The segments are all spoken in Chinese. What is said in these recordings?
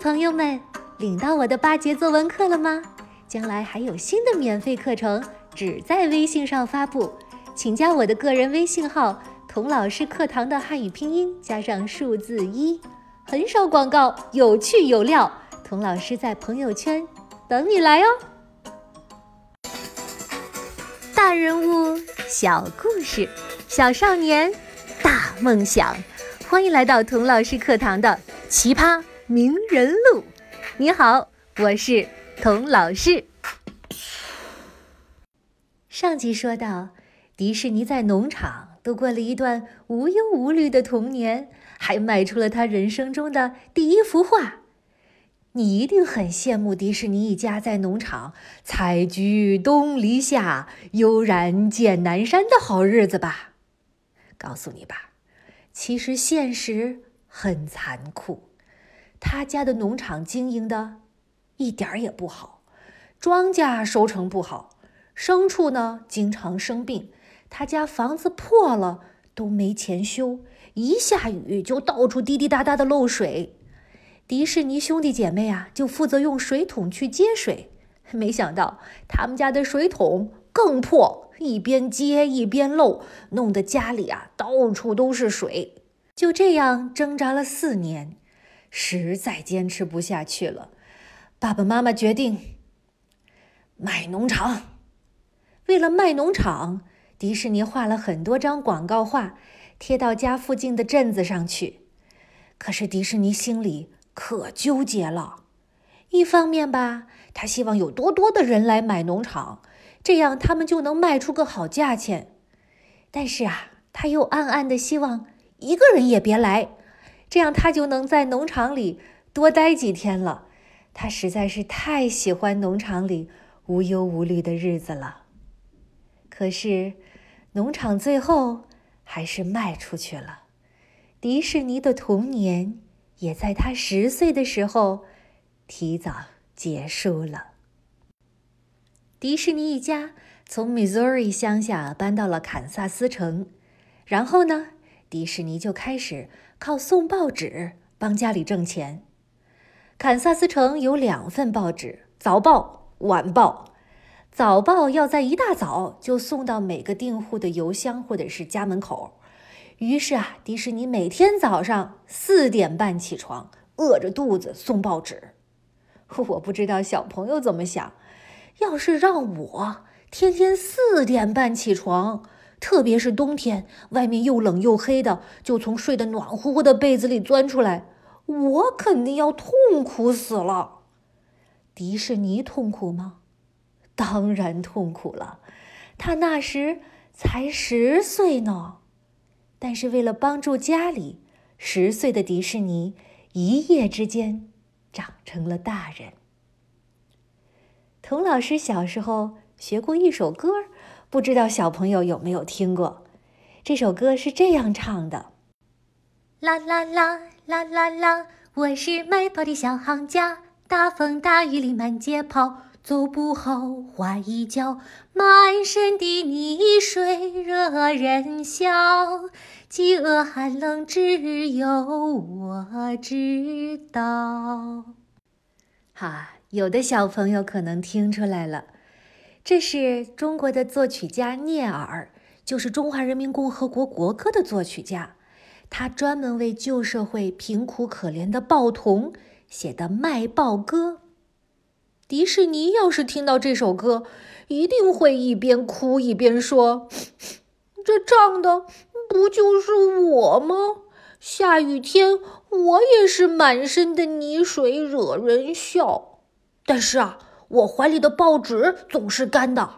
朋友们，领到我的八节作文课了吗？将来还有新的免费课程，只在微信上发布，请加我的个人微信号“童老师课堂”的汉语拼音加上数字一，很少广告，有趣有料。童老师在朋友圈等你来哦。大人物小故事，小少年大梦想，欢迎来到童老师课堂的奇葩名人录。你好，我是童老师。上集说到，迪士尼在农场度过了一段无忧无虑的童年，还卖出了他人生中的第一幅画。你一定很羡慕迪士尼一家在农场采菊东篱下，悠然见南山的好日子吧？告诉你吧，其实现实很残酷。他家的农场经营的一点儿也不好，庄稼收成不好，牲畜呢经常生病，他家房子破了都没钱修，一下雨就到处滴滴答答的漏水。迪士尼兄弟姐妹啊，就负责用水桶去接水。没想到他们家的水桶更破，一边接一边漏，弄得家里啊到处都是水。就这样挣扎了四年，实在坚持不下去了。爸爸妈妈决定卖农场。为了卖农场，迪士尼画了很多张广告画，贴到家附近的镇子上去。可是迪士尼心里……可纠结了，一方面吧，他希望有多多的人来买农场，这样他们就能卖出个好价钱；但是啊，他又暗暗的希望一个人也别来，这样他就能在农场里多待几天了。他实在是太喜欢农场里无忧无虑的日子了。可是，农场最后还是卖出去了，迪士尼的童年。也在他十岁的时候，提早结束了。迪士尼一家从 Missouri 乡下搬到了堪萨斯城，然后呢，迪士尼就开始靠送报纸帮家里挣钱。堪萨斯城有两份报纸：早报、晚报。早报要在一大早就送到每个订户的邮箱或者是家门口。于是啊，迪士尼每天早上四点半起床，饿着肚子送报纸。我不知道小朋友怎么想，要是让我天天四点半起床，特别是冬天，外面又冷又黑的，就从睡得暖乎乎的被子里钻出来，我肯定要痛苦死了。迪士尼痛苦吗？当然痛苦了，他那时才十岁呢。但是为了帮助家里，十岁的迪士尼一夜之间长成了大人。童老师小时候学过一首歌，不知道小朋友有没有听过？这首歌是这样唱的：啦啦啦啦啦啦，我是卖报的小行家，大风大雨里满街跑。走不好滑一跤，满身的泥水惹人笑。饥饿寒冷只有我知道。哈，有的小朋友可能听出来了，这是中国的作曲家聂耳，就是中华人民共和国国歌的作曲家。他专门为旧社会贫苦可怜的报童写的卖报歌。迪士尼要是听到这首歌，一定会一边哭一边说：“这唱的不就是我吗？下雨天我也是满身的泥水，惹人笑。但是啊，我怀里的报纸总是干的。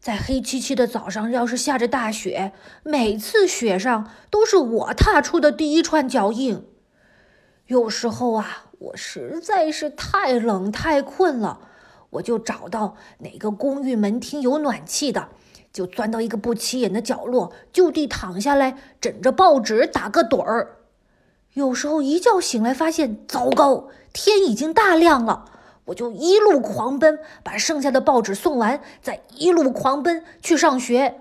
在黑漆漆的早上，要是下着大雪，每次雪上都是我踏出的第一串脚印。有时候啊。”我实在是太冷太困了，我就找到哪个公寓门厅有暖气的，就钻到一个不起眼的角落，就地躺下来，枕着报纸打个盹儿。有时候一觉醒来，发现糟糕，天已经大亮了，我就一路狂奔，把剩下的报纸送完，再一路狂奔去上学。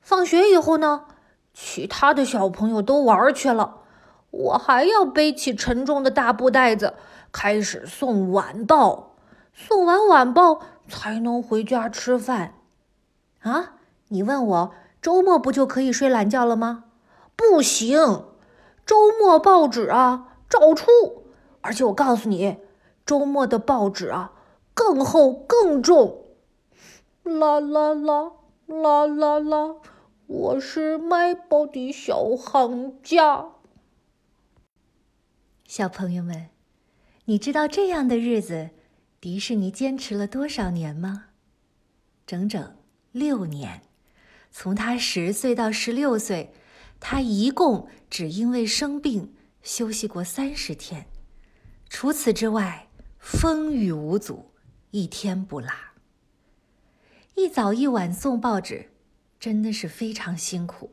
放学以后呢，其他的小朋友都玩去了。我还要背起沉重的大布袋子，开始送晚报。送完晚报才能回家吃饭。啊，你问我周末不就可以睡懒觉了吗？不行，周末报纸啊照出，而且我告诉你，周末的报纸啊更厚更重。啦啦啦啦啦啦，我是卖报的小行家。小朋友们，你知道这样的日子，迪士尼坚持了多少年吗？整整六年。从他十岁到十六岁，他一共只因为生病休息过三十天。除此之外，风雨无阻，一天不落。一早一晚送报纸，真的是非常辛苦。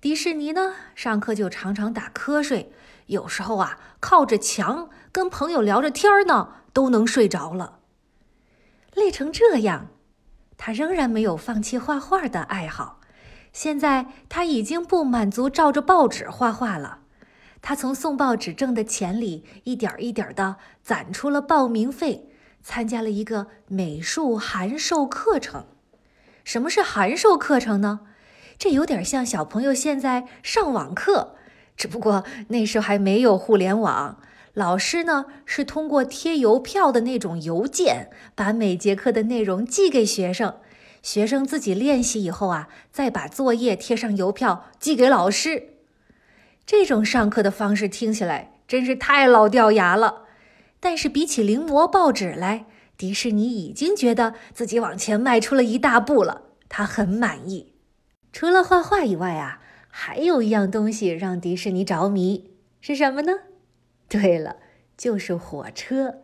迪士尼呢，上课就常常打瞌睡。有时候啊，靠着墙跟朋友聊着天呢，都能睡着了。累成这样，他仍然没有放弃画画的爱好。现在他已经不满足照着报纸画画了，他从送报纸挣的钱里一点一点的攒出了报名费，参加了一个美术函授课程。什么是函授课程呢？这有点像小朋友现在上网课。只不过那时候还没有互联网，老师呢是通过贴邮票的那种邮件，把每节课的内容寄给学生，学生自己练习以后啊，再把作业贴上邮票寄给老师。这种上课的方式听起来真是太老掉牙了，但是比起临摹报纸来，迪士尼已经觉得自己往前迈出了一大步了，他很满意。除了画画以外啊。还有一样东西让迪士尼着迷，是什么呢？对了，就是火车。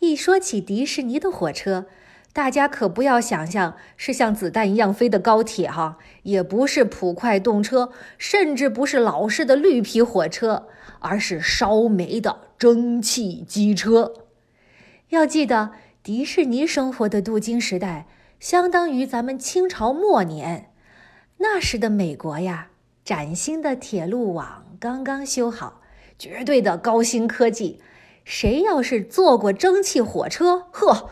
一说起迪士尼的火车，大家可不要想象是像子弹一样飞的高铁哈，也不是普快动车，甚至不是老式的绿皮火车，而是烧煤的蒸汽机车。要记得，迪士尼生活的镀金时代，相当于咱们清朝末年，那时的美国呀。崭新的铁路网刚刚修好，绝对的高新科技。谁要是坐过蒸汽火车，呵，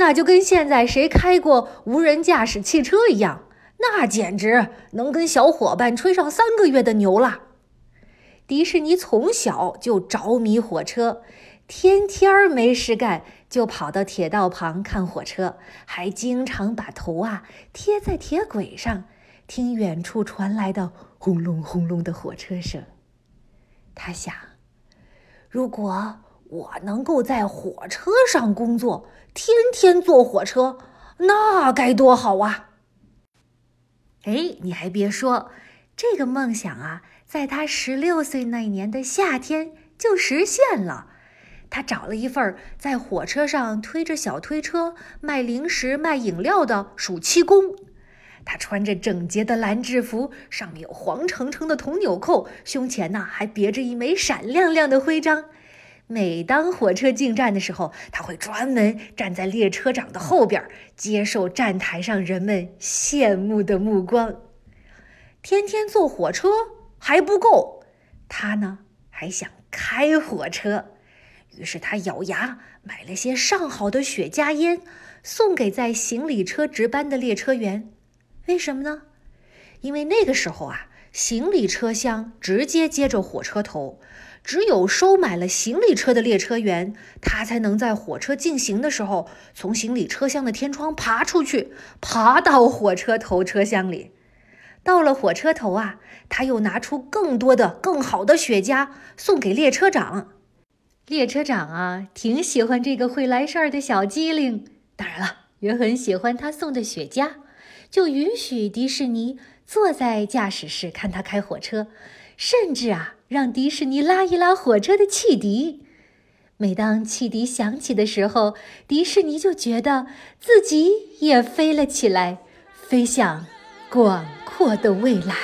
那就跟现在谁开过无人驾驶汽车一样，那简直能跟小伙伴吹上三个月的牛了。迪士尼从小就着迷火车，天天儿没事干就跑到铁道旁看火车，还经常把头啊贴在铁轨上，听远处传来的。轰隆轰隆的火车声，他想：如果我能够在火车上工作，天天坐火车，那该多好啊！哎，你还别说，这个梦想啊，在他十六岁那年的夏天就实现了。他找了一份在火车上推着小推车卖零食、卖饮料的暑期工。他穿着整洁的蓝制服，上面有黄澄澄的铜纽扣，胸前呢还别着一枚闪亮亮的徽章。每当火车进站的时候，他会专门站在列车长的后边，接受站台上人们羡慕的目光。天天坐火车还不够，他呢还想开火车，于是他咬牙买了些上好的雪茄烟，送给在行李车值班的列车员。为什么呢？因为那个时候啊，行李车厢直接接着火车头，只有收买了行李车的列车员，他才能在火车进行的时候从行李车厢的天窗爬出去，爬到火车头车厢里。到了火车头啊，他又拿出更多的、更好的雪茄送给列车长。列车长啊，挺喜欢这个会来事儿的小机灵，当然了，也很喜欢他送的雪茄。就允许迪士尼坐在驾驶室看他开火车，甚至啊，让迪士尼拉一拉火车的汽笛。每当汽笛响起的时候，迪士尼就觉得自己也飞了起来，飞向广阔的未来。